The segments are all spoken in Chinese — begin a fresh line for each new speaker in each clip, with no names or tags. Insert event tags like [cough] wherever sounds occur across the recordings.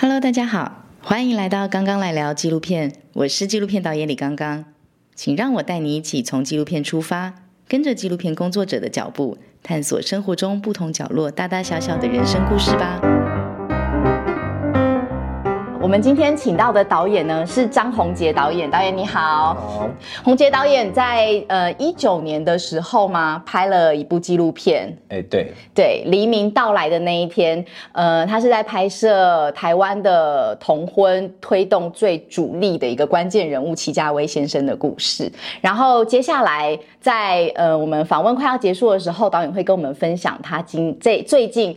Hello，大家好，欢迎来到刚刚来聊纪录片，我是纪录片导演李刚刚，请让我带你一起从纪录片出发，跟着纪录片工作者的脚步，探索生活中不同角落大大小小的人生故事吧。我们今天请到的导演呢是张宏杰导演，导演你好。
好，
宏杰导演在呃一九年的时候嘛，拍了一部纪录片，
哎，对，
对，黎明到来的那一天，呃，他是在拍摄台湾的同婚推动最主力的一个关键人物齐家威先生的故事。然后接下来在呃我们访问快要结束的时候，导演会跟我们分享他今这最近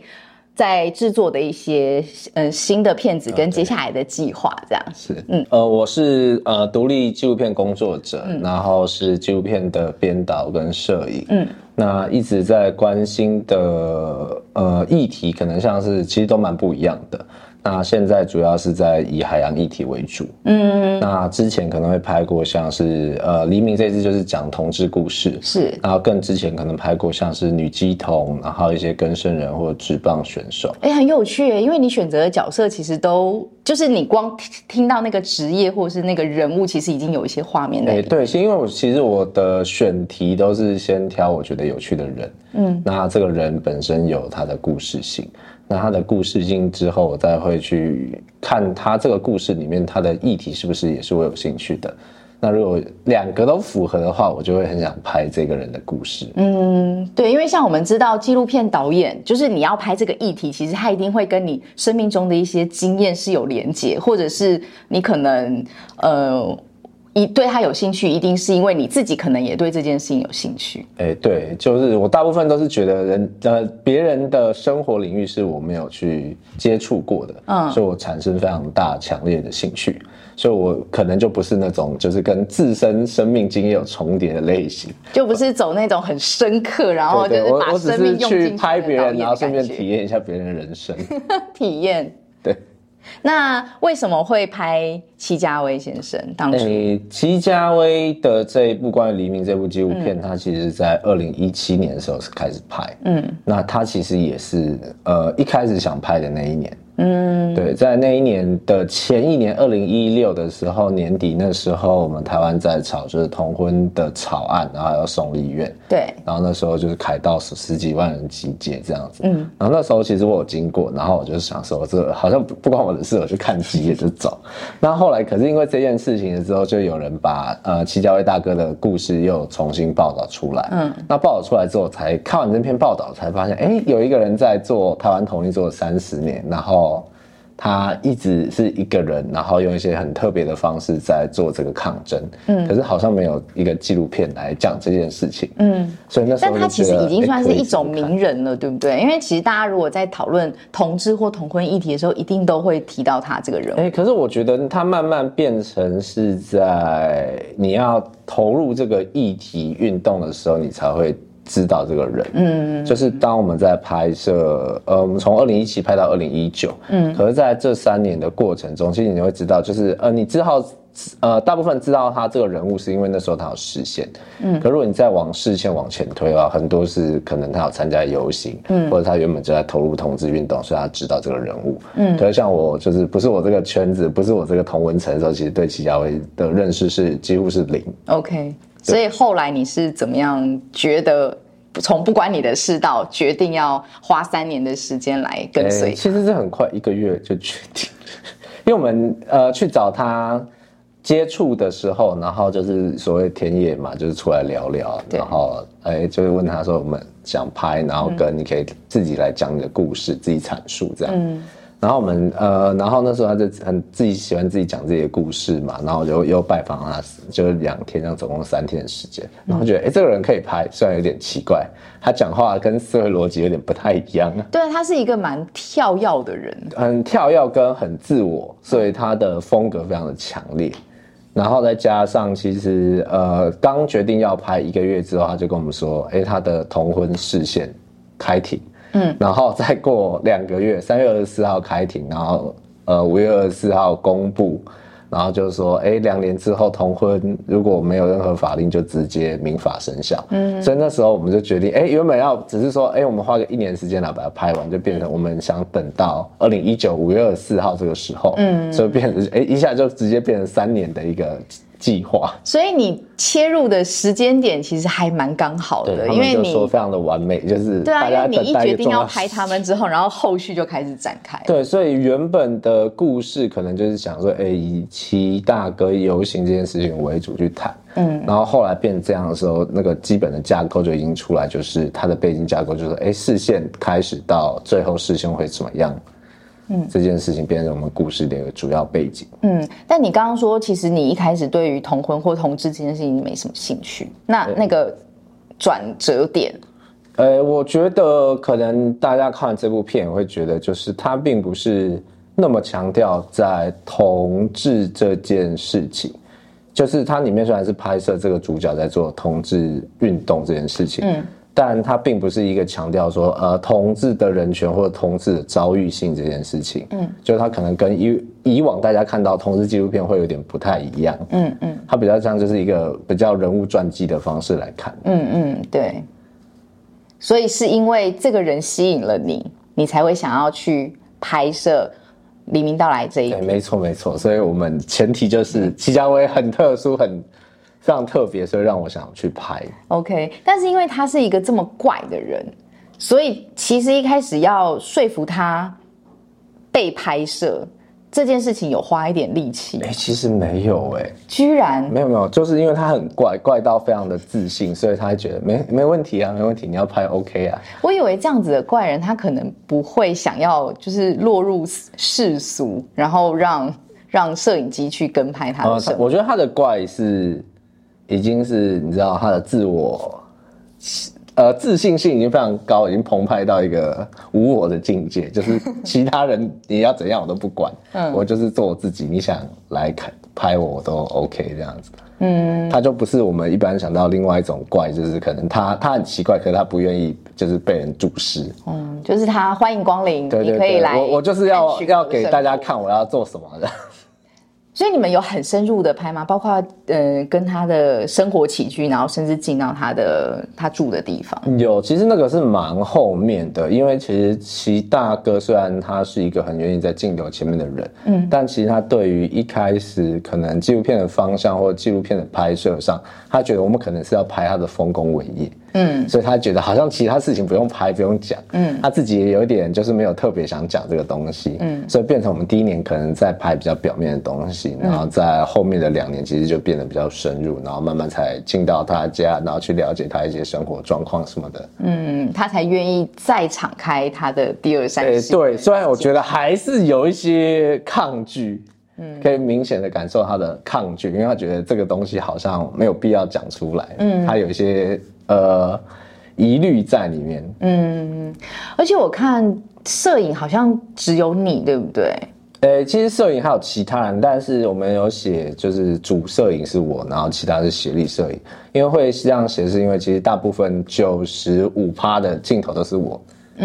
在制作的一些呃新的片子跟接下来的计划，这样。
是，嗯，呃，我是呃独立纪录片工作者，然后是纪录片的编导跟摄影，嗯，那一直在关心的呃议题，可能像是其实都蛮不一样的。那现在主要是在以海洋议题为主，嗯，那之前可能会拍过像是呃黎明这支就是讲同志故事，
是，
然后更之前可能拍过像是女鸡童，然后一些更生人或者职棒选手，
哎，很有趣耶，因为你选择的角色其实都就是你光听听到那个职业或者是那个人物，其实已经有一些画面在里
哎，
面。
对，是因为我其实我的选题都是先挑我觉得有趣的人，嗯，那这个人本身有他的故事性，那他的故事性之后，我再会去看他这个故事里面他的议题是不是也是我有兴趣的。那如果两个都符合的话，我就会很想拍这个人的故事。
嗯，对，因为像我们知道纪录片导演，就是你要拍这个议题，其实他一定会跟你生命中的一些经验是有连结，或者是你可能呃一对他有兴趣，一定是因为你自己可能也对这件事情有兴趣。
哎、对，就是我大部分都是觉得人呃别人的生活领域是我没有去接触过的，
嗯
嗯，所以我产生非常大强烈的兴趣，所以我可能就不是那种就是跟自身生命经验有重叠的类型，
就不是走那种很深刻，然后就是把生命
去
用进去
拍别人，然后顺便体
体
验一下别人的人生，[laughs]
体验。
对。
那为什么会拍戚家威先生？当初、
诶，齐家威的这一部关于黎明这部纪录片，他其实在二零一七年的时候是开始拍，嗯，那他其实也是呃一开始想拍的那一年，嗯，对，在那一年的前一年，二零一六的时候年底那时候，我们台湾在吵就是同婚的草案，然后还要送立院，
对，
然后那时候就是凯道十十几万人集结这样子，嗯，然后那时候其实我有经过，然后我就想说，这个好像不不关我的事，我去看几眼就走。那后来可是因为这件事情的时候，就有人把呃戚家威大哥的故事又重新报道出来，嗯，那报道出来之后，才看完这篇报道，才发现，哎，有一个人在做台湾同一做了三十年，然后。他一直是一个人，然后用一些很特别的方式在做这个抗争，嗯，可是好像没有一个纪录片来讲这件事情，嗯，所以那时候
但他其实已经算是一种名人了，对不对？因为其实大家如果在讨论同志或同婚议题的时候，一定都会提到他这个人。物。
哎、可是我觉得他慢慢变成是在你要投入这个议题运动的时候，你才会知道这个人。嗯，就是当我们在拍摄，呃，我们从二零一七拍到二零一九，嗯，可是在这三年的过程中，其实你会知道，就是呃，你知道。呃，大部分知道他这个人物是因为那时候他有视线，嗯，可如果你再往视线往前推的话，很多是可能他有参加游行，嗯，或者他原本就在投入同志运动，所以他知道这个人物，嗯，可是像我就是不是我这个圈子，不是我这个同文层的时候，其实对齐家威的认识是几乎是零
，OK，所以后来你是怎么样觉得？从不关你的事到决定要花三年的时间来跟随
诶其实是很快一个月就决定，因为我们呃去找他接触的时候，然后就是所谓田野嘛，就是出来聊聊，然后哎就是问他说我们想拍，然后跟你可以自己来讲你的故事，自己阐述这样。然后我们呃，然后那时候他就很自己喜欢自己讲自己的故事嘛，然后就又拜访他，就是两天，这样总共三天的时间，然后觉得哎、诶这个人可以拍，虽然有点奇怪，他讲话跟思维逻辑有点不太一样啊。
对，他是一个蛮跳跃的人。
很跳跃跟很自我，所以他的风格非常的强烈。然后再加上，其实呃，刚决定要拍一个月之后，他就跟我们说，哎，他的同婚视线开庭，嗯，然后再过两个月，三月二十四号开庭，然后呃五月二十四号公布，然后就是说，哎，两年之后同婚如果没有任何法令，就直接民法生效。嗯，所以那时候我们就决定，哎，原本要只是说，哎，我们花个一年时间来把它拍完，就变成我们想等到二零一九五月二十四号这个时候，嗯，所以变成哎一下就直接变成三年的一个。计划，
所以你切入的时间点其实还蛮刚好的，
因为你说非常的完美，就是
对啊，因为你一决定要拍他们之后，然后后续就开始展开。
对，所以原本的故事可能就是想说，哎，以七大哥游行这件事情为主去谈，嗯，然后后来变这样的时候，那个基本的架构就已经出来，就是它的背景架构，就是哎，视线开始到最后视线会怎么样。嗯，这件事情变成我们故事的一个主要背景。
嗯，但你刚刚说，其实你一开始对于同婚或同志这件事情没什么兴趣。那那个转折点，
呃，我觉得可能大家看这部片会觉得，就是它并不是那么强调在同志这件事情，就是它里面虽然是拍摄这个主角在做同志运动这件事情，嗯。但它并不是一个强调说，呃，同志的人权或者同志的遭遇性这件事情，嗯，就它可能跟以以往大家看到同志纪录片会有点不太一样，嗯嗯，它比较像就是一个比较人物传记的方式来看，
嗯嗯，对，所以是因为这个人吸引了你，你才会想要去拍摄黎明到来这一，
对，没错没错，所以我们前提就是戚家威很特殊很。非常特别，所以让我想去拍。
OK，但是因为他是一个这么怪的人，所以其实一开始要说服他被拍摄这件事情，有花一点力气。
哎，其实没有哎，
居然
没有没有，就是因为他很怪，怪到非常的自信，所以他觉得没没问题啊，没问题，你要拍 OK 啊。
我以为这样子的怪人，他可能不会想要就是落入世俗，然后让让摄影机去跟拍他的。
我觉得他的怪是。已经是你知道他的自我，呃，自信性已经非常高，已经澎湃到一个无我的境界，就是其他人你要怎样我都不管，[laughs] 嗯，我就是做我自己，你想来看拍我我都 OK 这样子，嗯，他就不是我们一般想到另外一种怪，就是可能他他很奇怪，可是他不愿意就是被人注视，
嗯，就是他欢迎光临，你可以来，
我我就是要要给大家看我要做什么的。
所以你们有很深入的拍吗？包括呃，跟他的生活起居，然后甚至进到他的他住的地方。
有，其实那个是蛮后面的，因为其实齐大哥虽然他是一个很愿意在镜头前面的人，嗯，但其实他对于一开始可能纪录片的方向或者纪录片的拍摄上，他觉得我们可能是要拍他的丰功伟业。嗯，所以他觉得好像其他事情不用拍，不用讲。嗯，他自己也有点就是没有特别想讲这个东西。嗯，所以变成我们第一年可能在拍比较表面的东西，然后在后面的两年其实就变得比较深入，然后慢慢才进到他家，然后去了解他一些生活状况什么的。
嗯，他才愿意再敞开他的第二扇。
对，虽然我觉得还是有一些抗拒，嗯，可以明显的感受他的抗拒，因为他觉得这个东西好像没有必要讲出来。嗯，他有一些。呃，疑虑在里面。
嗯，而且我看摄影好像只有你，对不对？
呃，其实摄影还有其他人，但是我们有写，就是主摄影是我，然后其他是协力摄影。因为会这样写，是因为其实大部分九十五趴的镜头都是我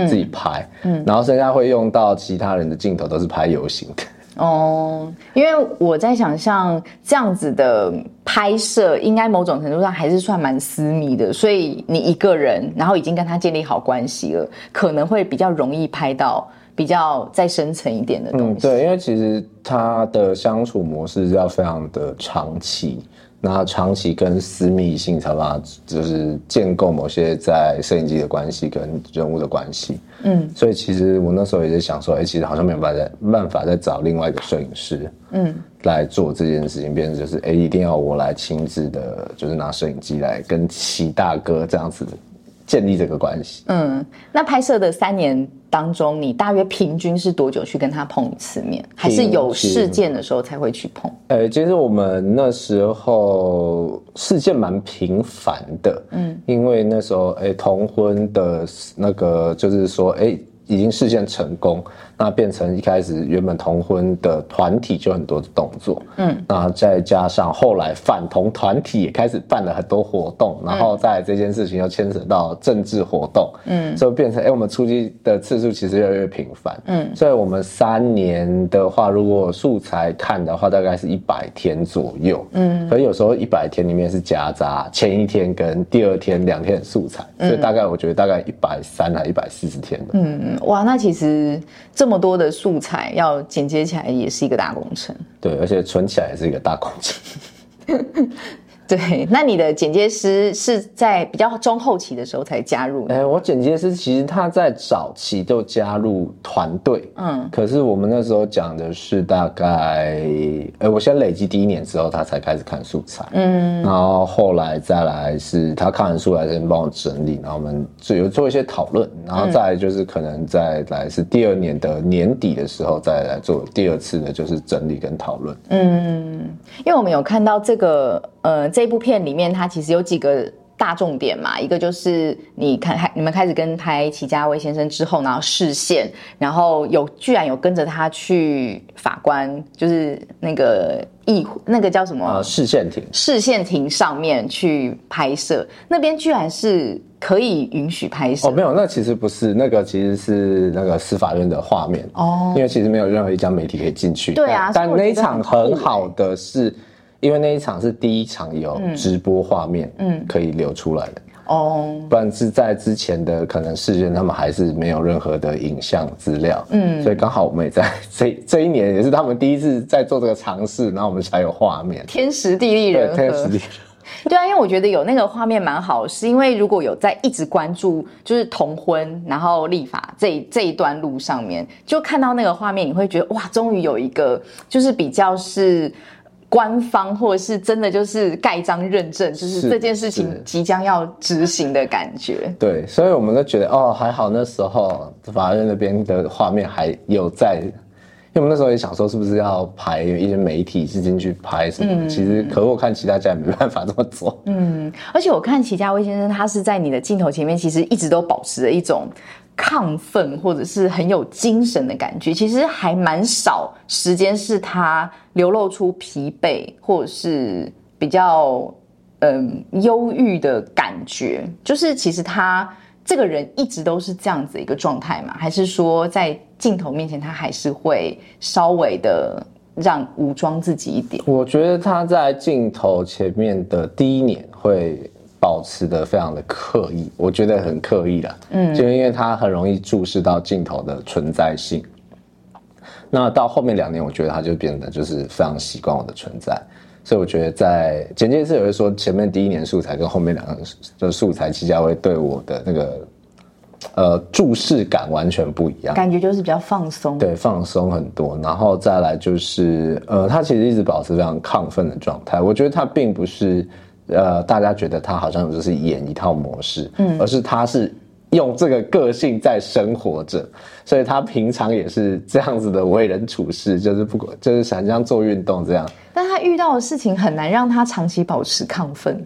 自己拍，嗯，然后剩下会用到其他人的镜头，都是拍游行的。
哦，因为我在想，象这样子的拍摄，应该某种程度上还是算蛮私密的，所以你一个人，然后已经跟他建立好关系了，可能会比较容易拍到比较再深层一点的东西。
对，因为其实他的相处模式要非常的长期。那长期跟私密性才把就是建构某些在摄影机的关系跟人物的关系，嗯，所以其实我那时候也在想说，哎，其实好像没有办法办法再找另外一个摄影师，嗯，来做这件事情，变成就是，哎，一定要我来亲自的，就是拿摄影机来跟齐大哥这样子。建立这个关系。
嗯，那拍摄的三年当中，你大约平均是多久去跟他碰一次面？还是有事件的时候才会去碰？
呃，其实我们那时候事件蛮频繁的。嗯，因为那时候，哎，同婚的那个就是说，哎，已经事件成功，那变成一开始原本同婚的团体就很多的动作，嗯，那再加上后来反同团体也开始办了很多活动，然后在这件事情又牵扯到政治活动，嗯，所以变成哎，我们出击的次数其实越来越频繁，嗯，所以我们三年的话，如果素材看的话，大概是一百天左右，嗯，可有时候一百天里面是夹杂前一天跟第二天两天的素材，所以大概我觉得大概一百三还一百四十天的，
嗯，哇，那其实这么多的素材要剪接起来也是一个大工程，
对，而且存起来也是一个大工程。[laughs]
对，那你的剪接师是在比较中后期的时候才加入？
哎，我剪接师其实他在早期就加入团队，嗯，可是我们那时候讲的是大概，哎，我先累积第一年之后，他才开始看素材，嗯，然后后来再来是他看完素材先帮我整理，然后我们就有做一些讨论，然后再就是可能再来是第二年的年底的时候再来做第二次的就是整理跟讨论，
嗯，因为我们有看到这个。呃，这部片里面它其实有几个大重点嘛，一个就是你看，你们开始跟拍齐家威先生之后，然后视线，然后有居然有跟着他去法官，就是那个议那个叫什么？
视线庭。
视线庭上面去拍摄，那边居然是可以允许拍摄？
哦，没有，那其实不是，那个其实是那个司法院的画面哦，因为其实没有任何一家媒体可以进去。
对啊，
但那一场很好的是。因为那一场是第一场有直播画面，嗯，可以流出来的。哦，不然是在之前的可能事件，他们还是没有任何的影像资料，嗯，所以刚好我们也在这 [laughs] 这一年也是他们第一次在做这个尝试，然后我们才有画面，
天时地利人和，
天时地利，
对啊，因为我觉得有那个画面蛮好，是因为如果有在一直关注就是同婚然后立法这这一段路上面，就看到那个画面，你会觉得哇，终于有一个就是比较是。官方或者是真的就是盖章认证，就是这件事情即将要执行的感觉。
对，所以我们都觉得哦，还好那时候法院那边的画面还有在，因为我们那时候也想说是不是要排一些媒体是进去拍什么，其实可我看其他家也没办法这么做。
嗯，而且我看齐家威先生他是在你的镜头前面，其实一直都保持着一种。亢奋或者是很有精神的感觉，其实还蛮少时间是他流露出疲惫或者是比较嗯忧郁的感觉。就是其实他这个人一直都是这样子一个状态嘛？还是说在镜头面前他还是会稍微的让武装自己一点？
我觉得他在镜头前面的第一年会。保持的非常的刻意，我觉得很刻意的，嗯，就因为他很容易注视到镜头的存在性。那到后面两年，我觉得他就变得就是非常习惯我的存在，所以我觉得在简介是有会说前面第一年素材跟后面两个的素材，齐家威对我的那个呃注视感完全不一样，
感觉就是比较放松，
对，放松很多。然后再来就是呃，他其实一直保持非常亢奋的状态，我觉得他并不是。呃，大家觉得他好像就是演一套模式，嗯，而是他是用这个个性在生活着，所以他平常也是这样子的为人处事，就是不管就是想这样做运动这样。
但他遇到的事情很难让他长期保持亢奋。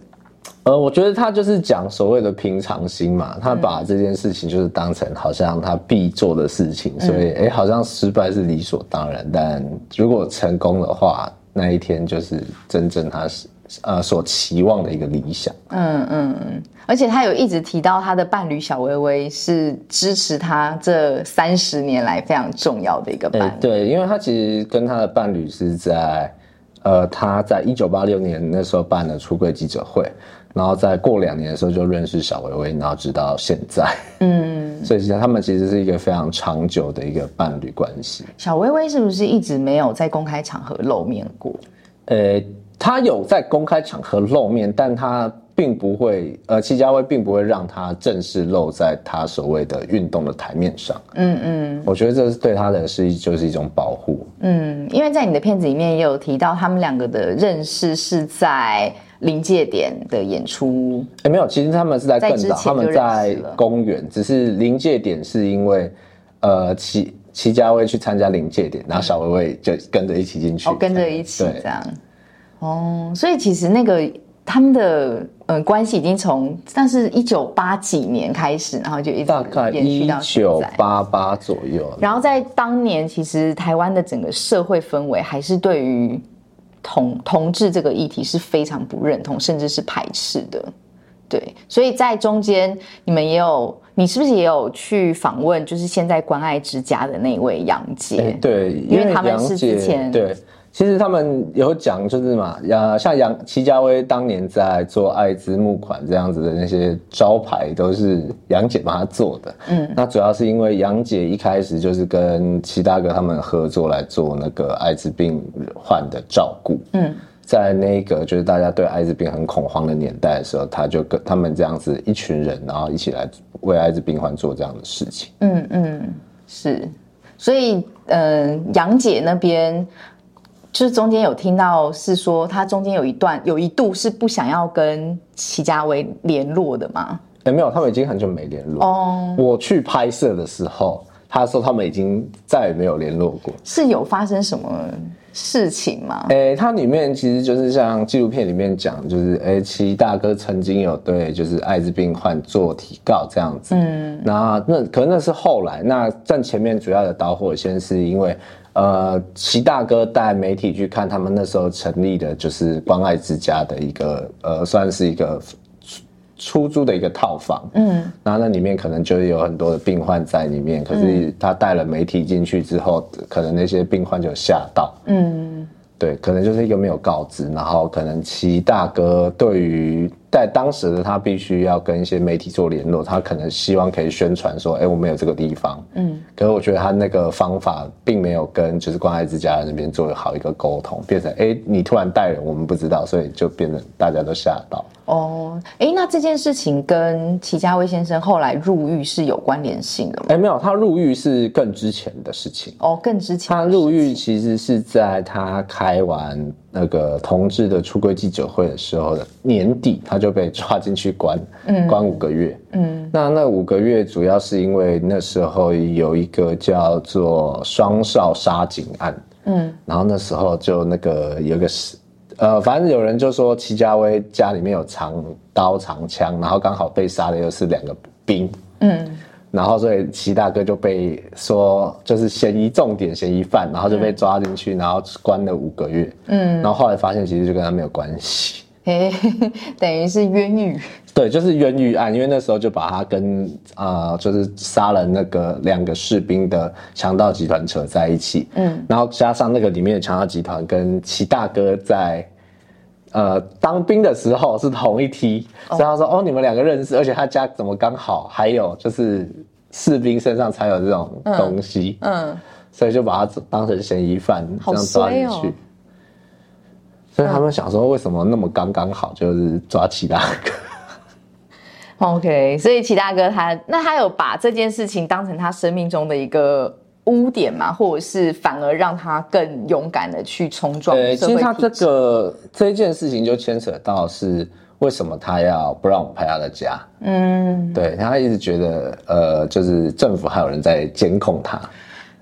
呃，我觉得他就是讲所谓的平常心嘛，他把这件事情就是当成好像他必做的事情，所以哎，好像失败是理所当然，但如果成功的话，那一天就是真正他是。呃，所期望的一个理想。嗯
嗯嗯，而且他有一直提到他的伴侣小薇薇是支持他这三十年来非常重要的一个伴侣。
对，因为他其实跟他的伴侣是在，呃，他在一九八六年那时候办了出柜记者会，然后在过两年的时候就认识小薇薇，然后直到现在。嗯，所以其实他们其实是一个非常长久的一个伴侣关系。
小薇薇是不是一直没有在公开场合露面过？呃。
他有在公开场合露面，但他并不会，呃，戚家威并不会让他正式露在他所谓的运动的台面上。嗯嗯，我觉得这是对他的是就是一种保护。
嗯，因为在你的片子里面也有提到，他们两个的认识是在临界点的演出。
哎，没有，其实他们是在更早，他们在公园，只是临界点是因为，呃，戚戚家威去参加临界点，然后小薇薇就跟着一起进去，
跟着一起这样。哦，所以其实那个他们的呃关系已经从，但是一九八几年开始，然后就一直
大概一
延续到现
九。八八左右。
然后在当年，其实台湾的整个社会氛围还是对于同同志这个议题是非常不认同，甚至是排斥的。对，所以在中间，你们也有，你是不是也有去访问，就是现在关爱之家的那位杨姐？
哎对，
因为他们是之前
对，其实他们有讲，就是嘛，呀，像杨齐家威当年在做艾滋募款这样子的那些招牌，都是杨姐帮他做的。嗯，那主要是因为杨姐一开始就是跟齐大哥他们合作来做那个艾滋病患的照顾。嗯。在那个就是大家对艾滋病很恐慌的年代的时候，他就跟他们这样子一群人，然后一起来为艾滋病患做这样的事情。
嗯嗯，是，所以嗯、呃杨姐那边就是中间有听到是说，他中间有一段有一度是不想要跟齐家威联络的嘛？
哎、没有，他们已经很久没联络。
哦，
我去拍摄的时候，他说他们已经再也没有联络过。
是有发生什么事情吗？
诶、它里面其实就是像纪录片里面讲，就是诶，齐大哥曾经有对就是艾滋病患做提告这样子。嗯，那那可能那是后来，那站前面主要的导火线是因为。呃，齐大哥带媒体去看他们那时候成立的，就是关爱之家的一个，呃，算是一个出出租的一个套房。嗯，然后那里面可能就有很多的病患在里面，可是他带了媒体进去之后，可能那些病患就吓到。
嗯
对，可能就是一个没有告知，然后可能齐大哥对于在当时的他必须要跟一些媒体做联络，他可能希望可以宣传说，哎，我们有这个地方，嗯，可是我觉得他那个方法并没有跟就是关爱之家那边做好一个沟通，变成哎，你突然带人，我们不知道，所以就变成大家都吓到。
哦，哎，那这件事情跟齐家威先生后来入狱是有关联性的吗？
哎，没有，他入狱是更之前的事情。
哦，更之前
他入狱其实是在他开完那个同志的出柜记者会的时候的年底，他就被抓进去关，关五个月。嗯，那那五个月主要是因为那时候有一个叫做双少杀警案。嗯，然后那时候就那个有个是。呃，反正有人就说齐家威家里面有藏刀藏枪，然后刚好被杀的又是两个兵，嗯，然后所以齐大哥就被说就是嫌疑重点嫌疑犯，然后就被抓进去，然后关了五个月，嗯，然后后来发现其实就跟他没有关系，
嘿，[laughs] 等于是冤狱。
对，就是冤狱案，因为那时候就把他跟啊、呃就是杀了那个两个士兵的强盗集团扯在一起，嗯，然后加上那个里面的强盗集团跟齐大哥在。呃，当兵的时候是同一梯，所以他说哦，你们两个认识，而且他家怎么刚好还有就是士兵身上才有这种东西，
嗯，
所以就把他当成嫌疑犯这样抓进去。所以他们想说，为什么那么刚刚好就是抓齐大哥
？OK，所以齐大哥他那他有把这件事情当成他生命中的一个污点嘛，或者是反而让他更勇敢的去冲撞
对，
社
其实他这？个这一件事情就牵扯到是为什么他要不让我们拍他的家？嗯，对他一直觉得呃，就是政府还有人在监控他，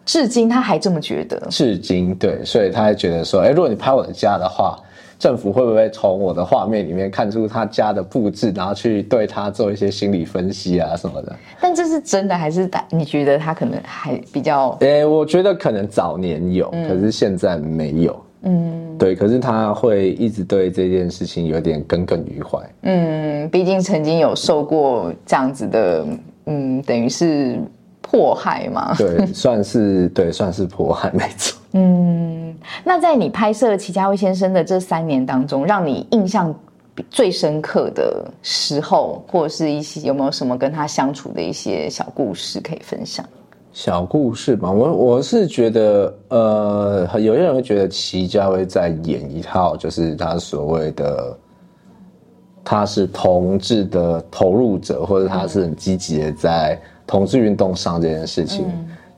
至今他还这么觉得。
至今对，所以他还觉得说，哎、如果你拍我的家的话。政府会不会从我的画面里面看出他家的布置，然后去对他做一些心理分析啊什么的？
但这是真的还是打？你觉得他可能还比较
诶、我觉得可能早年有，可是现在没有。嗯，对，可是他会一直对这件事情有点耿耿于怀。
嗯，毕竟曾经有受过这样子的，嗯，等于是迫害嘛。
对，算是对，算是迫害，没错。
那在你拍摄齐家威先生的这三年当中，让你印象最深刻的时候，或者是一些有没有什么跟他相处的一些小故事可以分享？
小故事嘛，我我是觉得，呃，有些人会觉得齐家威在演一套，就是他所谓的，他是同志的投入者，或者他是很积极的在同志运动上这件事情。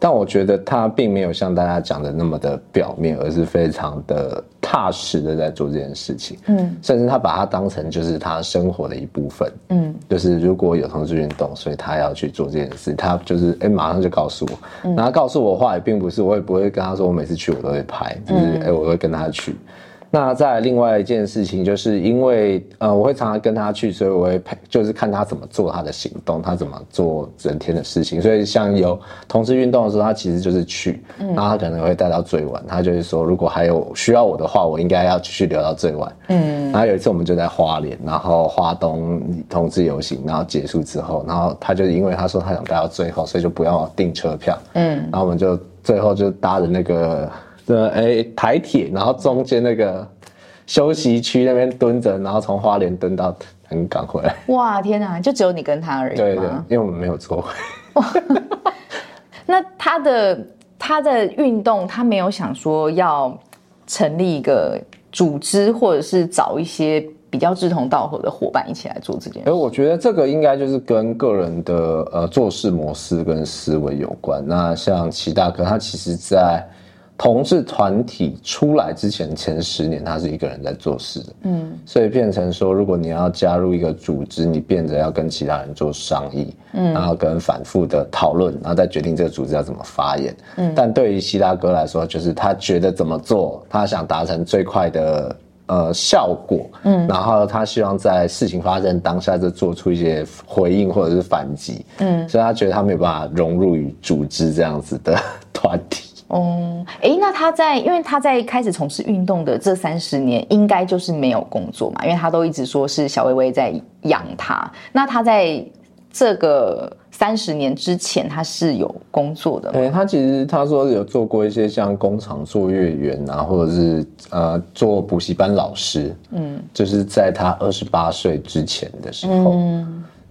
但我觉得他并没有像大家讲的那么的表面，而是非常的踏实的在做这件事情。嗯，甚至他把它当成就是他生活的一部分。嗯，就是如果有同志运动，所以他要去做这件事，他就是哎、马上就告诉我。然后告诉我的话也并不是，我也不会跟他说我每次去我都会拍，就是哎、我会跟他去。那再另外一件事情，就是因为呃，我会常常跟他去，所以我会陪，就是看他怎么做他的行动，他怎么做整天的事情。所以像有同事运动的时候，他其实就是去，然后他可能会待到最晚。他就是说，如果还有需要我的话，我应该要继续留到最晚。嗯。然后有一次我们就在花莲，然后花东同志游行，然后结束之后，然后他就因为他说他想待到最后，所以就不要订车票。嗯。然后我们就最后就搭着那个。的哎，台铁，然后中间那个休息区那边蹲着，然后从花莲蹲到很港回来。
哇，天哪，就只有你跟他而已
对对，因为我们没有座位。[laughs]
那他的他的运动，他没有想说要成立一个组织，或者是找一些比较志同道合的伙伴一起来做这件事。
而我觉得这个应该就是跟个人的呃做事模式跟思维有关。那像齐大哥，他其实在。同志团体出来之前前十年，他是一个人在做事的，嗯，所以变成说，如果你要加入一个组织，你变得要跟其他人做商议，嗯，然后跟反复的讨论，然后再决定这个组织要怎么发言，嗯，但对于希拉哥来说，就是他觉得怎么做，他想达成最快的呃效果，嗯，然后他希望在事情发生当下就做出一些回应或者是反击，嗯，所以他觉得他没有办法融入于组织这样子的 [laughs] 团体。
哦，哎，那他在，因为他在开始从事运动的这三十年，应该就是没有工作嘛，因为他都一直说是小薇薇在养他。那他在这个三十年之前，他是有工作的。
对，他其实他说有做过一些像工厂作业员啊，或者是呃做补习班老师，嗯，就是在他二十八岁之前的时候。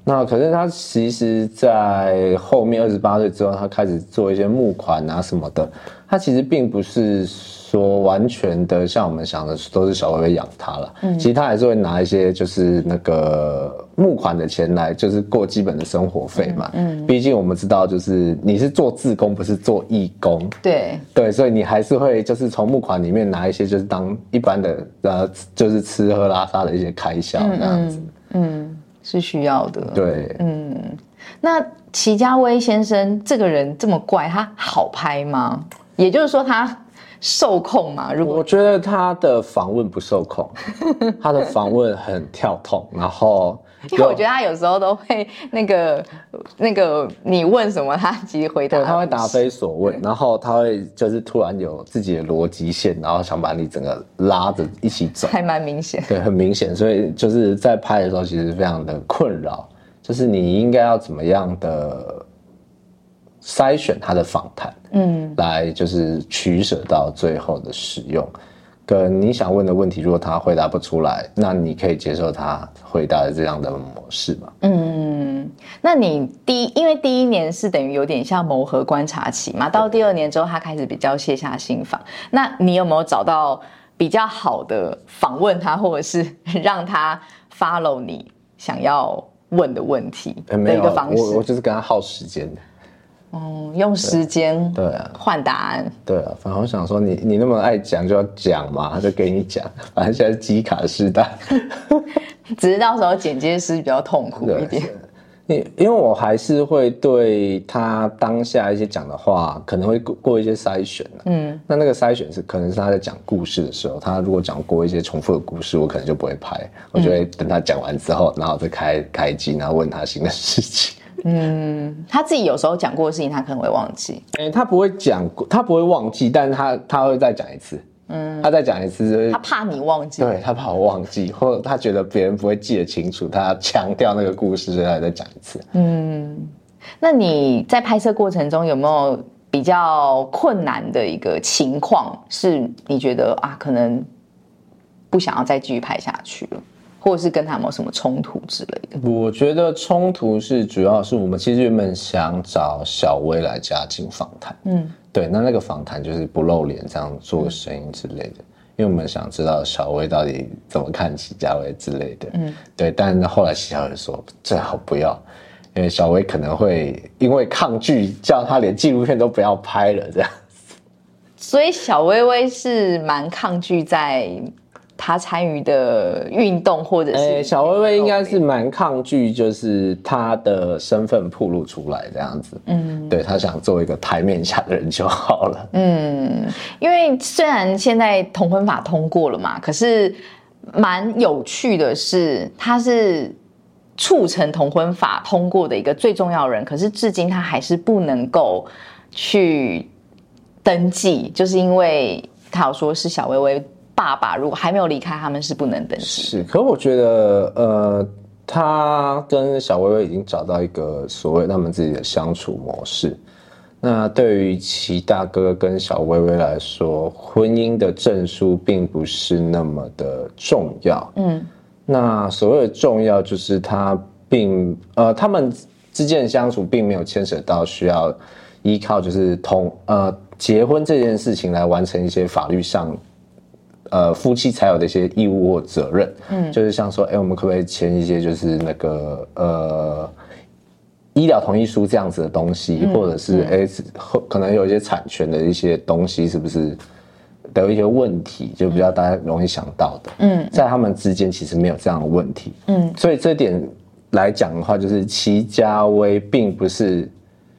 那可是他其实，在后面二十八岁之后，他开始做一些募款啊什么的。他其实并不是说完全的像我们想的都是小薇薇养他了。嗯，其实他还是会拿一些就是那个募款的钱来，就是过基本的生活费嘛。嗯，毕竟我们知道，就是你是做自工，不是做义工。
对
对，所以你还是会就是从募款里面拿一些，就是当一般的呃，就是吃喝拉撒的一些开销这样子。嗯。
是需要的，
对，
嗯，那齐家威先生这个人这么怪，他好拍吗？也就是说，他受控吗？如果
我觉得他的访问不受控，[laughs] 他的访问很跳痛，然后。
因为我觉得他有时候都会那个那个，你问什么，他其实回答。
对，他会答非所问，然后他会就是突然有自己的逻辑线，然后想把你整个拉着一起走，
还蛮明显。
对，很明显，所以就是在拍的时候其实非常的困扰，就是你应该要怎么样的筛选他的访谈，嗯，来就是取舍到最后的使用。跟你想问的问题，如果他回答不出来，那你可以接受他回答的这样的模式吗？
嗯，那你第一，因为第一年是等于有点像磨合观察期嘛，到第二年之后，他开始比较卸下心防。那你有没有找到比较好的访问他，或者是让他 follow 你想要问的问题的一个方式？
我我就是跟他耗时间的。
哦，用时间
对啊。
换答案，
对啊，反正我想说你你那么爱讲就要讲嘛，他就给你讲，反正现在是机卡时代，[laughs]
只是到时候剪接师比较痛苦一点。
因因为我还是会对他当下一些讲的话，可能会过过一些筛选嗯，那那个筛选是可能是他在讲故事的时候，他如果讲过一些重复的故事，我可能就不会拍，我就会等他讲完之后，然后再开开机，然后问他新的事情。
嗯，他自己有时候讲过的事情，他可能会忘记。
哎，他不会讲，他不会忘记，但是他他会再讲一次。嗯，他再讲一次，
他怕你忘记。
对他怕我忘记，或者他觉得别人不会记得清楚，他强调那个故事，所以他再讲一次。
嗯，那你在拍摄过程中有没有比较困难的一个情况？是你觉得啊，可能不想要再继续拍下去了？或者是跟他有没有什么冲突之类的？
我觉得冲突是主要是我们其实原本想找小薇来加进访谈，嗯，对，那那个访谈就是不露脸，这样做声音之类的，因为我们想知道小薇到底怎么看齐家威之类的，嗯，对，但后来齐家威说最好不要，因为小薇可能会因为抗拒，叫他连纪录片都不要拍了这样
所以小薇薇是蛮抗拒在。他参与的运动，或者是
小薇薇应该是蛮抗拒，就是他的身份暴露出来这样子。嗯，对他想做一个台面下的人就好了。
嗯，因为虽然现在同婚法通过了嘛，可是蛮有趣的是，他是促成同婚法通过的一个最重要人，可是至今他还是不能够去登记，就是因为他有说是小薇薇。爸爸如果还没有离开，他们是不能登记。
是，可我觉得，呃，他跟小薇薇已经找到一个所谓他们自己的相处模式。那对于齐大哥跟小薇薇来说，婚姻的证书并不是那么的重要。嗯，那所谓的重要，就是他并呃，他们之间的相处并没有牵扯到需要依靠就是同呃结婚这件事情来完成一些法律上。呃，夫妻才有的一些义务或责任，嗯，就是像说，哎，我们可不可以签一些就是那个呃医疗同意书这样子的东西，或者是哎，可能有一些产权的一些东西，是不是的一些问题，就比较大家容易想到的，嗯，在他们之间其实没有这样的问题，嗯，所以这点来讲的话，就是齐家威并不是。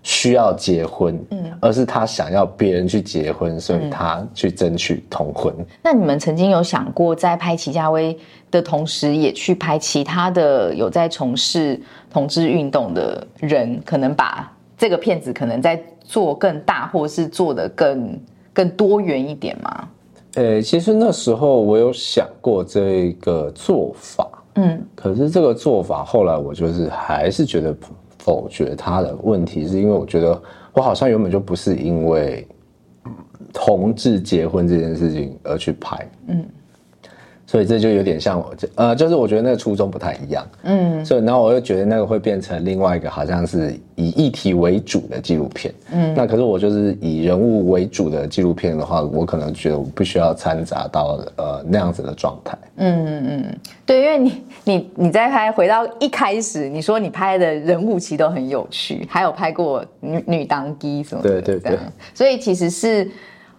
需要结婚，嗯，而是他想要别人去结婚，所以他去争取同婚。
那你们曾经有想过，在拍齐家威的同时，也去拍其他的有在从事同志运动的人，可能把这个片子可能在做更大，或是做的更更多元一点吗？
呃，其实那时候我有想过这个做法，嗯，可是这个做法后来我就是还是觉得。否决他的问题，是因为我觉得我好像原本就不是因为同志结婚这件事情而去拍，嗯。所以这就有点像我，呃，就是我觉得那个初衷不太一样，嗯，所以然后我又觉得那个会变成另外一个好像是以议题为主的纪录片，嗯，那可是我就是以人物为主的纪录片的话，我可能觉得我不需要掺杂到呃那样子的状态，
嗯嗯嗯，对，因为你你你在拍回到一开始，你说你拍的人物其实都很有趣，还有拍过女女当机什么，
对对对，
所以其实是。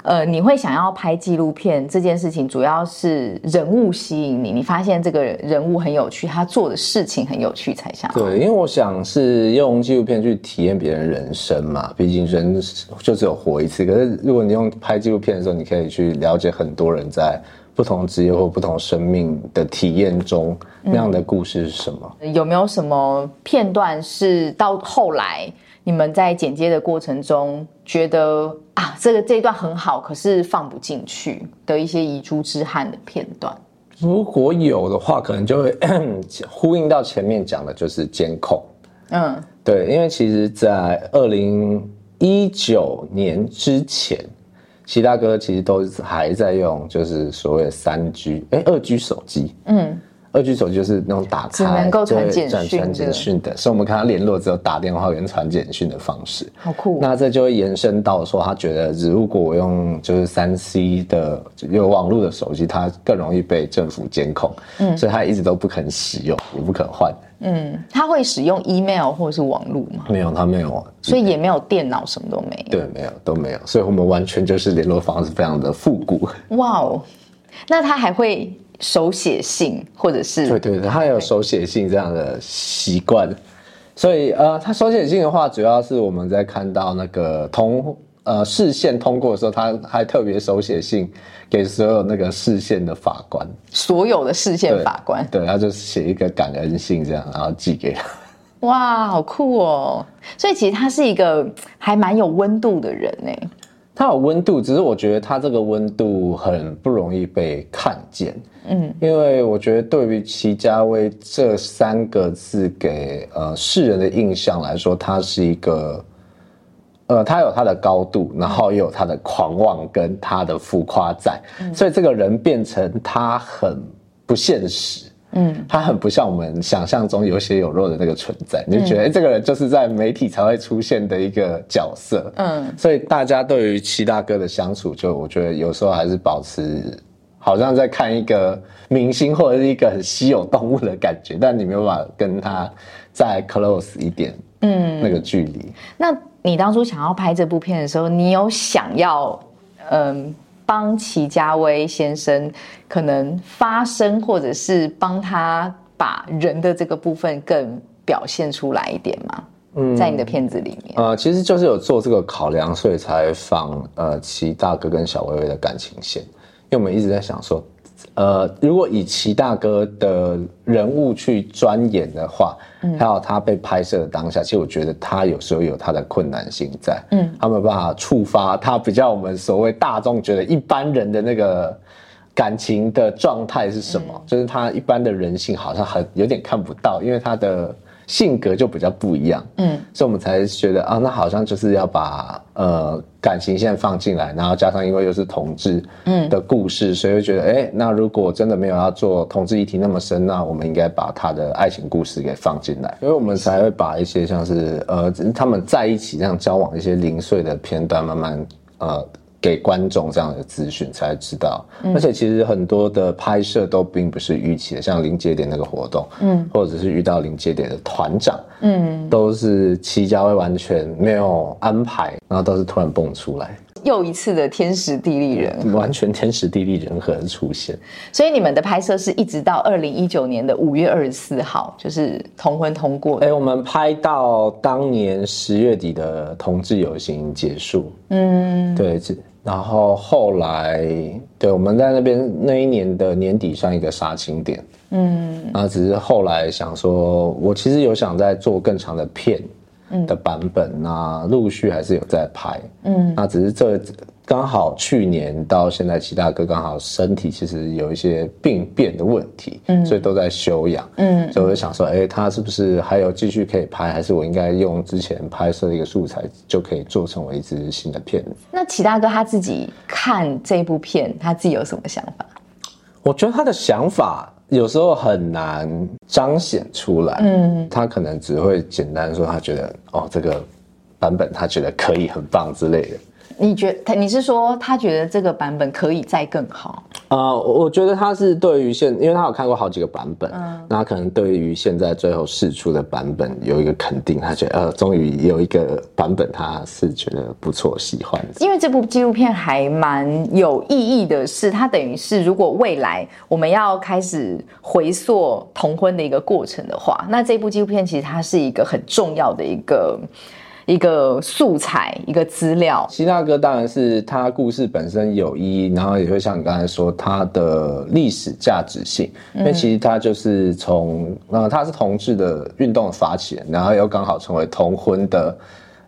呃，你会想要拍纪录片这件事情，主要是人物吸引你，你发现这个人物很有趣，他做的事情很有趣才想。
对，因为我想是用纪录片去体验别人人生嘛，毕竟人就只有活一次。可是如果你用拍纪录片的时候，你可以去了解很多人在不同职业或不同生命的体验中那样的故事是什么？
有没有什么片段是到后来？你们在剪接的过程中觉得啊，这个这一段很好，可是放不进去的一些遗珠之憾的片段，
如果有的话，可能就会 [coughs] 呼应到前面讲的，就是监控。嗯，对，因为其实，在二零一九年之前，齐大哥其实都还在用，就是所谓的三 G，哎，二 G 手机。嗯。二 G 手机就是那种打开
只能够传简讯
传简讯的，所以我们看他联络只有打电话跟传简讯的方式。
好酷！
那这就会延伸到说，他觉得如果我用就是三 C 的有网络的手机，它更容易被政府监控。嗯，所以他一直都不肯使用，也不肯换。
嗯，他会使用 email 或者是网络吗？
没有，他没有。
所以也没有电脑，什么都没有。
对，没有，都没有。所以我们完全就是联络方式非常的复古。哇哦，
那他还会？手写信，或者是
对对对，他有手写信这样的习惯，所以呃，他手写信的话，主要是我们在看到那个通呃视线通过的时候，他还特别手写信给所有那个视线的法官，
所有的视线法官，
对，他就写一个感恩信这样，然后寄给他。
哇，好酷哦！所以其实他是一个还蛮有温度的人呢。
他有温度，只是我觉得他这个温度很不容易被看见。嗯，因为我觉得对于齐家威这三个字给呃世人的印象来说，他是一个，呃，他有他的高度，然后又有他的狂妄跟他的浮夸在，所以这个人变成他很不现实。嗯，他很不像我们想象中有血有肉的那个存在，你就觉得哎，这个人就是在媒体才会出现的一个角色。嗯，所以大家对于七大哥的相处，就我觉得有时候还是保持。好像在看一个明星或者是一个很稀有动物的感觉，但你没有办法跟他再 close 一点，嗯，那个距离。
那你当初想要拍这部片的时候，你有想要，嗯，帮齐家威先生可能发声，或者是帮他把人的这个部分更表现出来一点吗？嗯，在你的片子里面，
呃，其实就是有做这个考量，所以才放呃齐大哥跟小薇薇的感情线，因为我们一直在想说。呃，如果以齐大哥的人物去钻研的话，嗯，还有他被拍摄的当下，其实我觉得他有时候有他的困难性在，嗯，他没有办法触发他比较我们所谓大众觉得一般人的那个感情的状态是什么，就是他一般的人性好像很有点看不到，因为他的。性格就比较不一样，嗯，所以我们才觉得啊，那好像就是要把呃感情线放进来，然后加上因为又是同志嗯。的故事，所以就觉得哎，那如果真的没有要做同志议题那么深，那我们应该把他的爱情故事给放进来，所以我们才会把一些像是呃他们在一起这样交往一些零碎的片段慢慢呃。给观众这样的资讯才知道，而且其实很多的拍摄都并不是预期的，像临界点那个活动，嗯，或者是遇到临界点的团长，嗯，都是齐家威完全没有安排，然后都是突然蹦出来。
又一次的天时地利人，
完全天时地利人和的出现。
所以你们的拍摄是一直到二零一九年的五月二十四号，就是同婚通过。哎，
我们拍到当年十月底的同志游行结束。嗯，对，然后后来，对，我们在那边那一年的年底上一个杀青点。嗯，然后只是后来想说，我其实有想在做更长的片。的版本那陆续还是有在拍，嗯，那只是这刚好去年到现在，齐大哥刚好身体其实有一些病变的问题，嗯，所以都在休养，嗯，所以我就想说，哎，他是不是还有继续可以拍，还是我应该用之前拍摄的一个素材就可以做成为一支新的片子？
那齐大哥他自己看这部片，他自己有什么想法？
我觉得他的想法。有时候很难彰显出来，嗯，他可能只会简单说他觉得哦这个版本他觉得可以很棒之类的。
你觉他你是说他觉得这个版本可以再更好？
啊，我觉得他是对于现，因为他有看过好几个版本，嗯，那可能对于现在最后试出的版本有一个肯定，他觉得呃，终于有一个版本他是觉得不错，喜欢。
因为这部纪录片还蛮有意义的是，它等于是如果未来我们要开始回溯同婚的一个过程的话，那这部纪录片其实它是一个很重要的一个。一个素材，一个资料。
希腊歌当然是他故事本身有意义，然后也会像你刚才说，他的历史价值性，因为其实他就是从，呃，他是同志的运动的发起人，然后又刚好成为同婚的。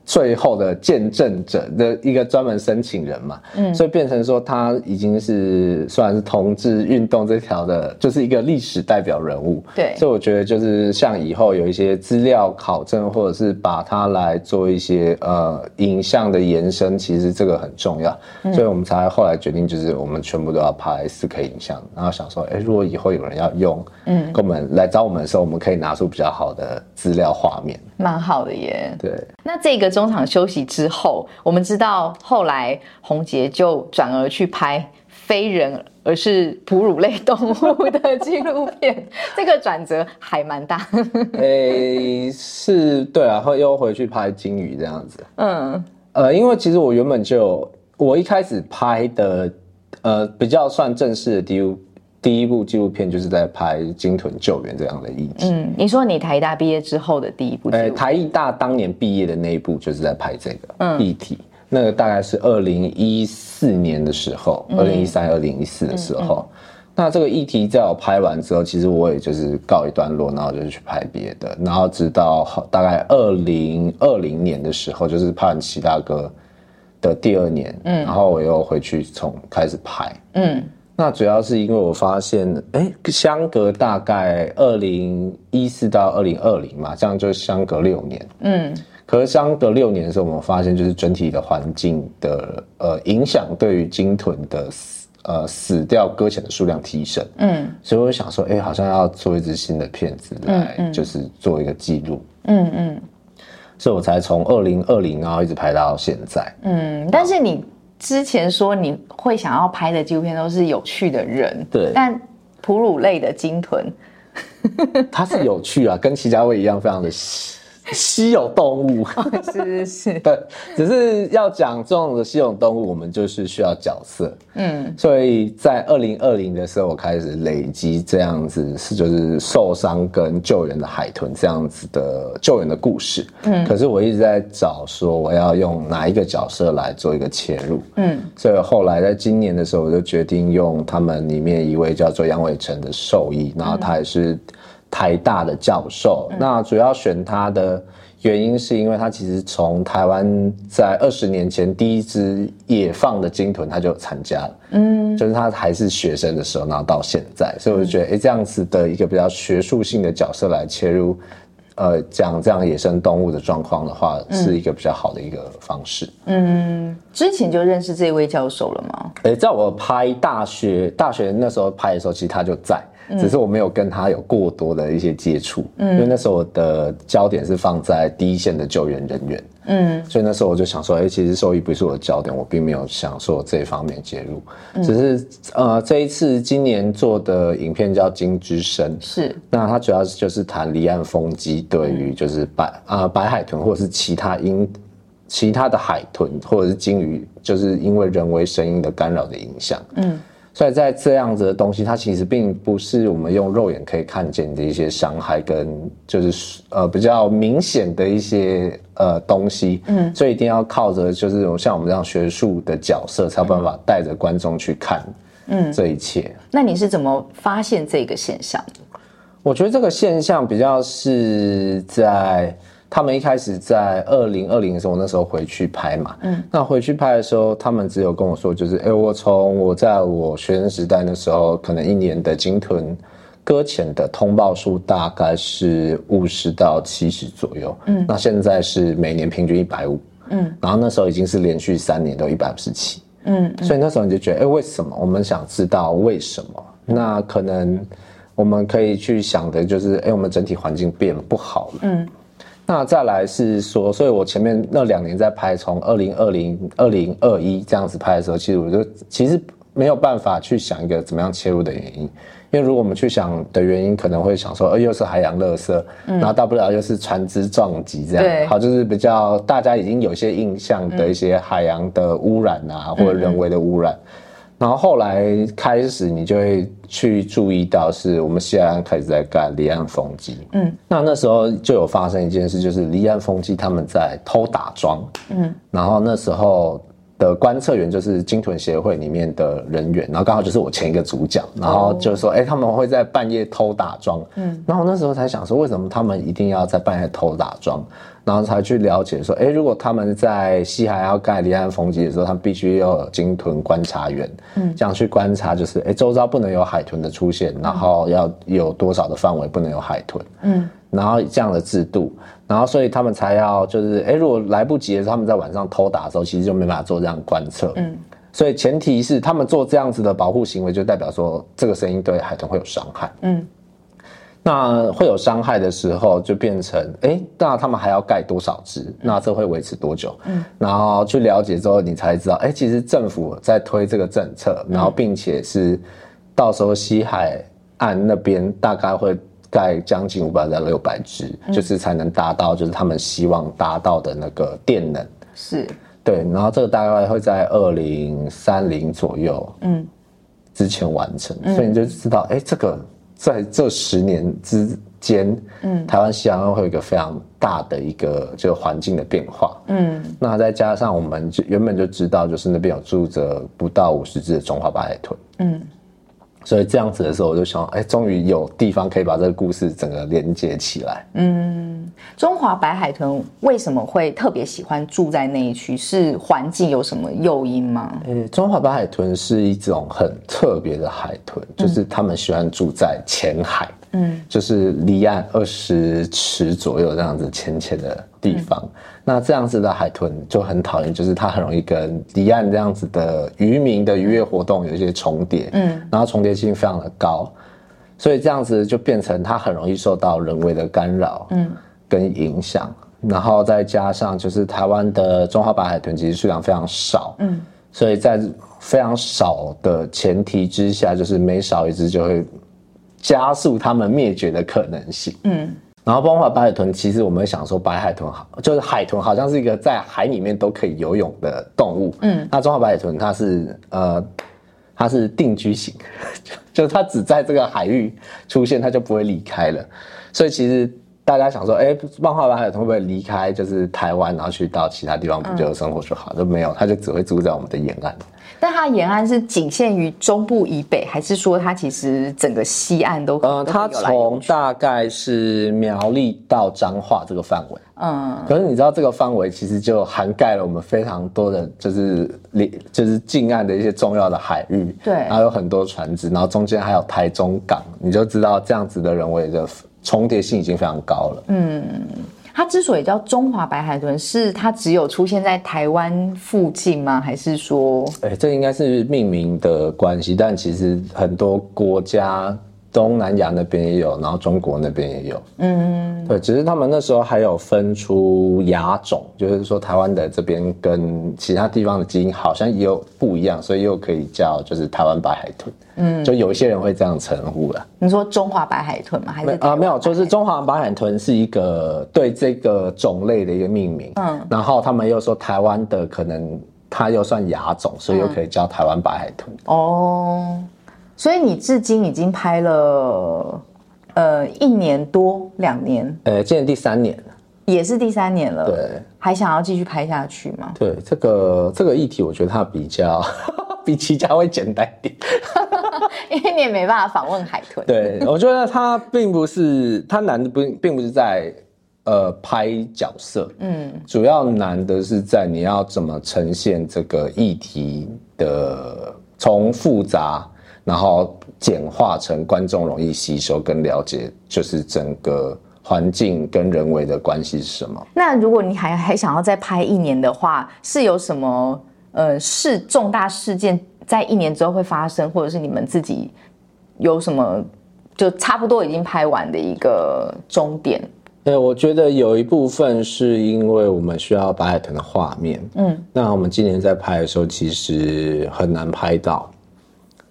最后的见证者的一个专门申请人嘛，嗯，所以变成说他已经是算是同志运动这条的，就是一个历史代表人物。
对，
所以我觉得就是像以后有一些资料考证，或者是把它来做一些呃影像的延伸，其实这个很重要。所以我们才后来决定，就是我们全部都要拍四 K 影像，然后想说，哎，如果以后有人要用，嗯，跟我们来找我们的时候，我们可以拿出比较好的资料画面，
蛮好的耶。
对，
那这个。中场休息之后，我们知道后来洪杰就转而去拍非人，而是哺乳类动物的纪录片。[laughs] 这个转折还蛮大。
诶，是，对啊，后又回去拍金鱼这样子。嗯，呃，因为其实我原本就我一开始拍的，呃，比较算正式的 D。第一部纪录片就是在拍鲸豚救援这样的议题。嗯，
你说你台大毕业之后的第一部？呃，
台艺大当年毕业的那一部就是在拍这个议题。那个大概是二零一四年的时候，二零一三、二零一四的时候。那这个议题在我拍完之后，其实我也就是告一段落，然后就是去拍别的。然后直到大概二零二零年的时候，就是拍完齐大哥的第二年，嗯，然后我又回去从开始拍，嗯。那主要是因为我发现，哎，相隔大概二零一四到二零二零嘛，这样就相隔六年。嗯，可是相隔六年的时候，我们发现就是整体的环境的呃影响，对于鲸豚的死呃死掉搁浅的数量提升。嗯，所以我想说，哎，好像要做一支新的片子来，就是做一个记录。嗯嗯，所以我才从二零二零然后一直拍到现在。
嗯，但是你。之前说你会想要拍的纪录片都是有趣的人，
对，
但哺乳类的鲸豚，[laughs]
它是有趣啊，跟齐家卫一样，非常的稀有动物，
是是是，[laughs]
对，只是要讲这种的稀有动物，我们就是需要角色，嗯，所以在二零二零的时候，我开始累积这样子是就是受伤跟救援的海豚这样子的救援的故事，嗯，可是我一直在找说我要用哪一个角色来做一个切入，嗯，所以后来在今年的时候，我就决定用他们里面一位叫做杨伟成的兽医，然后他也是。台大的教授，那主要选他的原因是因为他其实从台湾在二十年前第一支野放的鲸豚他就参加了，嗯，就是他还是学生的时候，然后到现在，所以我就觉得，哎，这样子的一个比较学术性的角色来切入，呃，讲这样野生动物的状况的话，是一个比较好的一个方式。
嗯，之前就认识这位教授了吗？
哎，在我拍大学大学那时候拍的时候，其实他就在。只是我没有跟他有过多的一些接触，嗯，因为那时候我的焦点是放在第一线的救援人员，嗯，所以那时候我就想说，哎，其实兽医不是我的焦点，我并没有想说这一方面介入，只是呃，这一次今年做的影片叫《金之声》，
是，
那它主要是就是谈离岸风机对于就是白啊白海豚或者是其他因其他的海豚或者是鲸鱼，就是因为人为声音的干扰的影响，嗯。所以在这样子的东西，它其实并不是我们用肉眼可以看见的一些伤害，跟就是呃比较明显的一些呃东西。嗯，所以一定要靠着就是像我们这样学术的角色，才有办法带着观众去看，嗯，这一切。
那你是怎么发现这个现象的？
我觉得这个现象比较是在。他们一开始在二零二零的时候，那时候回去拍嘛，嗯，那回去拍的时候，他们只有跟我说，就是，哎，我从我在我学生时代的时候，可能一年的鲸豚搁浅的通报数大概是五十到七十左右，嗯，那现在是每年平均一百五，嗯，然后那时候已经是连续三年都一百五十七，嗯，所以那时候你就觉得，哎，为什么？我们想知道为什么？那可能我们可以去想的就是，哎，我们整体环境变不好了，嗯。那再来是说，所以我前面那两年在拍，从二零二零、二零二一这样子拍的时候，其实我就其实没有办法去想一个怎么样切入的原因，因为如果我们去想的原因，可能会想说，呃，又是海洋垃圾，然后大不了又是船只撞击这样，好，就是比较大家已经有些印象的一些海洋的污染啊，或者人为的污染。然后后来开始，你就会去注意到，是我们西海岸开始在干离岸风机。嗯，那那时候就有发生一件事，就是离岸风机他们在偷打桩。嗯，然后那时候的观测员就是鲸豚协会里面的人员，然后刚好就是我前一个主角，然后就说，哎，他们会在半夜偷打桩。嗯，然后那时候才想说，为什么他们一定要在半夜偷打桩？然后才去了解说，哎，如果他们在西海要盖离岸风机的时候，他们必须要有鲸豚观察员，嗯，这样去观察，就是哎，周遭不能有海豚的出现，然后要有多少的范围不能有海豚，嗯，然后这样的制度，然后所以他们才要就是哎，如果来不及的时候，他们在晚上偷打的时候，其实就没办法做这样观测，嗯，所以前提是他们做这样子的保护行为，就代表说这个声音对海豚会有伤害，嗯。那会有伤害的时候，就变成哎，那他们还要盖多少只？那这会维持多久？嗯，然后去了解之后，你才知道，哎，其实政府在推这个政策，然后并且是到时候西海岸那边大概会盖将近五百到六百只，就是才能达到就是他们希望达到的那个电能。
是，
对，然后这个大概会在二零三零左右，嗯，之前完成，所以你就知道，哎，这个。在这十年之间，嗯，台湾西洋岸会有一个非常大的一个这个环境的变化，嗯，那再加上我们原本就知道，就是那边有住着不到五十只的中华白海豚，嗯。所以这样子的时候，我就想，哎，终于有地方可以把这个故事整个连接起来。
嗯，中华白海豚为什么会特别喜欢住在那一区？是环境有什么诱因吗？
呃，中华白海豚是一种很特别的海豚，就是他们喜欢住在浅海。嗯，就是离岸二十尺左右这样子浅浅的地方，那这样子的海豚就很讨厌，就是它很容易跟离岸这样子的渔民的渔业活动有一些重叠，嗯，然后重叠性非常的高，所以这样子就变成它很容易受到人为的干扰，嗯，跟影响，然后再加上就是台湾的中华白海豚其实数量非常少，嗯，所以在非常少的前提之下，就是每少一只就会。加速它们灭绝的可能性。嗯，然后中华白海豚，其实我们想说白海豚好，就是海豚好像是一个在海里面都可以游泳的动物。嗯，那中华白海豚它是呃，它是定居型，[laughs] 就是它只在这个海域出现，它就不会离开了。所以其实大家想说，哎，漫画白海豚会不会离开就是台湾，然后去到其他地方不就生活就好？都没有，它就只会住在我们的沿岸。
但它沿岸是仅限于中部以北，还是说它其实整个西岸都？
呃，它从大概是苗栗到彰化这个范围。嗯，可是你知道这个范围其实就涵盖了我们非常多的，就是离就是近岸的一些重要的海域。
对，
然后有很多船只，然后中间还有台中港，你就知道这样子的人为的重叠性已经非常高了。嗯。
它之所以叫中华白海豚，是它只有出现在台湾附近吗？还是说，
哎，这应该是命名的关系，但其实很多国家。东南亚那边也有，然后中国那边也有，嗯，对，只是他们那时候还有分出亚种，就是说台湾的这边跟其他地方的基因好像也有不一样，所以又可以叫就是台湾白海豚，嗯，就有一些人会这样称呼了。
你说中华白海豚吗？还是啊
没有，就是中华白海豚是一个对这个种类的一个命名，嗯，然后他们又说台湾的可能它又算亚种，所以又可以叫台湾白海豚。哦。
所以你至今已经拍了，呃，一年多两年，
呃，今年第三年
也是第三年了。
对，
还想要继续拍下去吗？
对，这个这个议题，我觉得它比较 [laughs] 比齐家会简单点，[laughs]
因为你也没办法访问海豚。
对，我觉得它并不是它难的不并不是在呃拍角色，嗯，主要难的是在你要怎么呈现这个议题的从复杂。然后简化成观众容易吸收跟了解，就是整个环境跟人为的关系是什么。
那如果你还还想要再拍一年的话，是有什么呃事重大事件在一年之后会发生，或者是你们自己有什么就差不多已经拍完的一个终点？
对，我觉得有一部分是因为我们需要白海豚的画面，嗯，那我们今年在拍的时候其实很难拍到。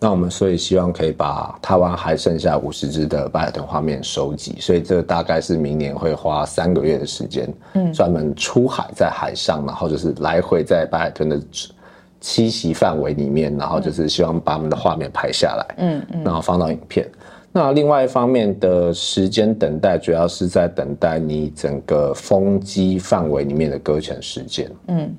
那我们所以希望可以把台湾还剩下五十只的白海豚画面收集，所以这大概是明年会花三个月的时间，嗯，专门出海在海上，然后就是来回在白海豚的栖息范围里面，然后就是希望把我们的画面拍下来，嗯嗯，然后放到影片。那另外一方面的时间等待，主要是在等待你整个风机范围里面的搁浅时间，嗯。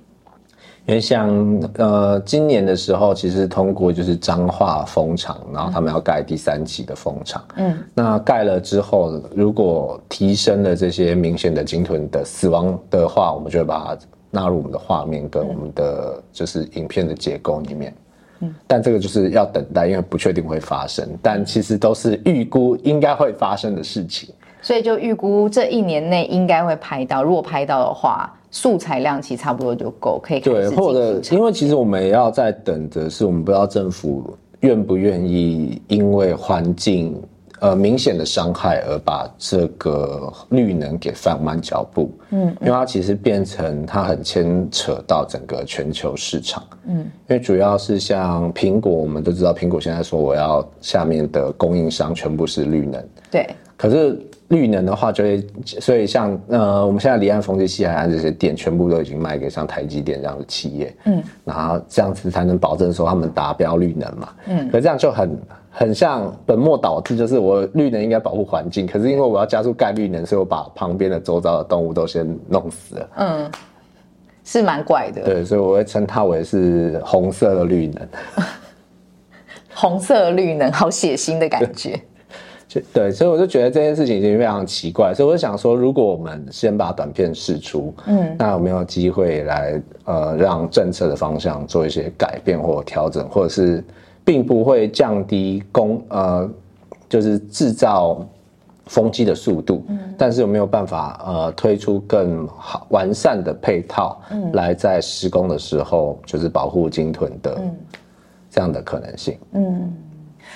因为像呃今年的时候，其实通过就是彰化蜂场，然后他们要盖第三期的蜂场。嗯，那盖了之后，如果提升了这些明显的鲸豚的死亡的话，我们就会把它纳入我们的画面跟我们的就是影片的结构里面。嗯，但这个就是要等待，因为不确定会发生，但其实都是预估应该会发生的事情。
所以就预估这一年内应该会拍到，如果拍到的话。素材量其实差不多就够，可以
对，或者因为其实我们也要在等的是，我们不知道政府愿不愿意因为环境呃明显的伤害而把这个绿能给放慢脚步。嗯，因为它其实变成它很牵扯到整个全球市场。嗯，因为主要是像苹果，我们都知道苹果现在说我要下面的供应商全部是绿能。
对，
可是。绿能的话，就会所以像呃，我们现在离岸风机、西海岸这些电，全部都已经卖给像台积电这样的企业，嗯，然后这样子才能保证说他们达标绿能嘛，嗯，可这样就很很像本末倒置，就是我绿能应该保护环境，可是因为我要加速盖绿能，所以我把旁边的周遭的动物都先弄死了，嗯，
是蛮怪的，
对，所以我会称它为是红色的绿能，[laughs]
红色绿能，好血腥的感觉。
对，所以我就觉得这件事情已经非常奇怪，所以我就想说，如果我们先把短片试出，嗯，那有没有机会来呃让政策的方向做一些改变或调整，或者是并不会降低工呃就是制造风机的速度，嗯，但是有没有办法呃推出更好完善的配套，嗯，来在施工的时候就是保护鲸豚的这样的可能性，嗯，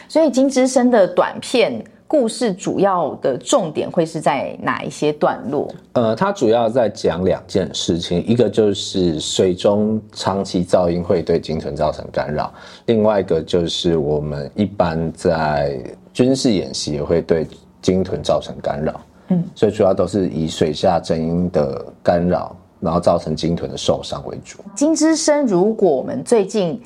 所以金之声的短片。故事主要的重点会是在哪一些段落？
呃，它主要在讲两件事情，一个就是水中长期噪音会对鲸豚造成干扰，另外一个就是我们一般在军事演习也会对鲸豚造成干扰。嗯，所以主要都是以水下声音的干扰，然后造成鲸豚的受伤为主。
金之声，如果我们最近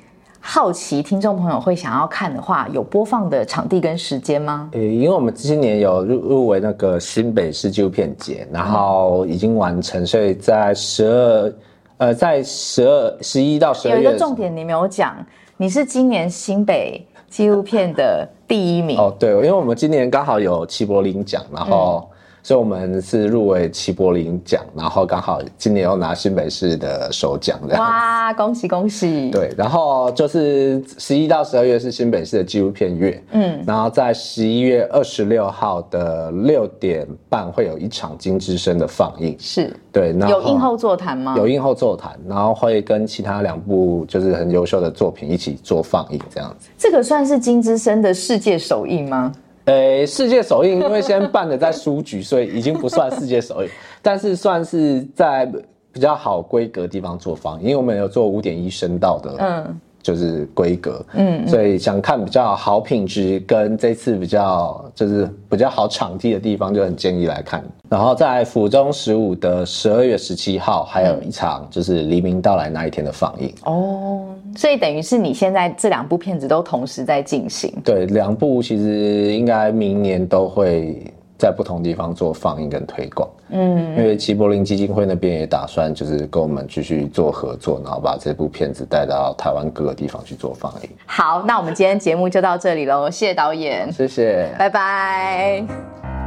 好奇听众朋友会想要看的话，有播放的场地跟时间吗？
呃，因为我们今年有入入围那个新北市纪录片节，然后已经完成，所以在十二，呃，在十二十一到十二月
有一个重点你没有讲，你是今年新北纪录片的第一名。
哦，对，因为我们今年刚好有齐柏林奖，然后。所以我们是入围齐柏林奖，然后刚好今年又拿新北市的首奖，这样。
哇，恭喜恭喜！
对，然后就是十一到十二月是新北市的纪录片月，嗯，然后在十一月二十六号的六点半会有一场金之声的放映，
是
对，
有映后座谈吗？
有映后座谈，然后会跟其他两部就是很优秀的作品一起做放映，这样子。
这个算是金之声的世界首映吗？
呃，世界首映因为先办的在书局，所以已经不算世界首映，但是算是在比较好规格地方做放，因为我们有做五点一声道的，嗯。就是规格，嗯，所以想看比较好品质跟这次比较就是比较好场地的地方，就很建议来看。然后在府中十五的十二月十七号，还有一场就是黎明到来那一天的放映。
哦，所以等于是你现在这两部片子都同时在进行。
对，两部其实应该明年都会。在不同地方做放映跟推广，嗯，因为齐柏林基金会那边也打算就是跟我们继续做合作，然后把这部片子带到台湾各个地方去做放映。
好，那我们今天节目就到这里喽，谢谢导演，
谢谢，
拜拜。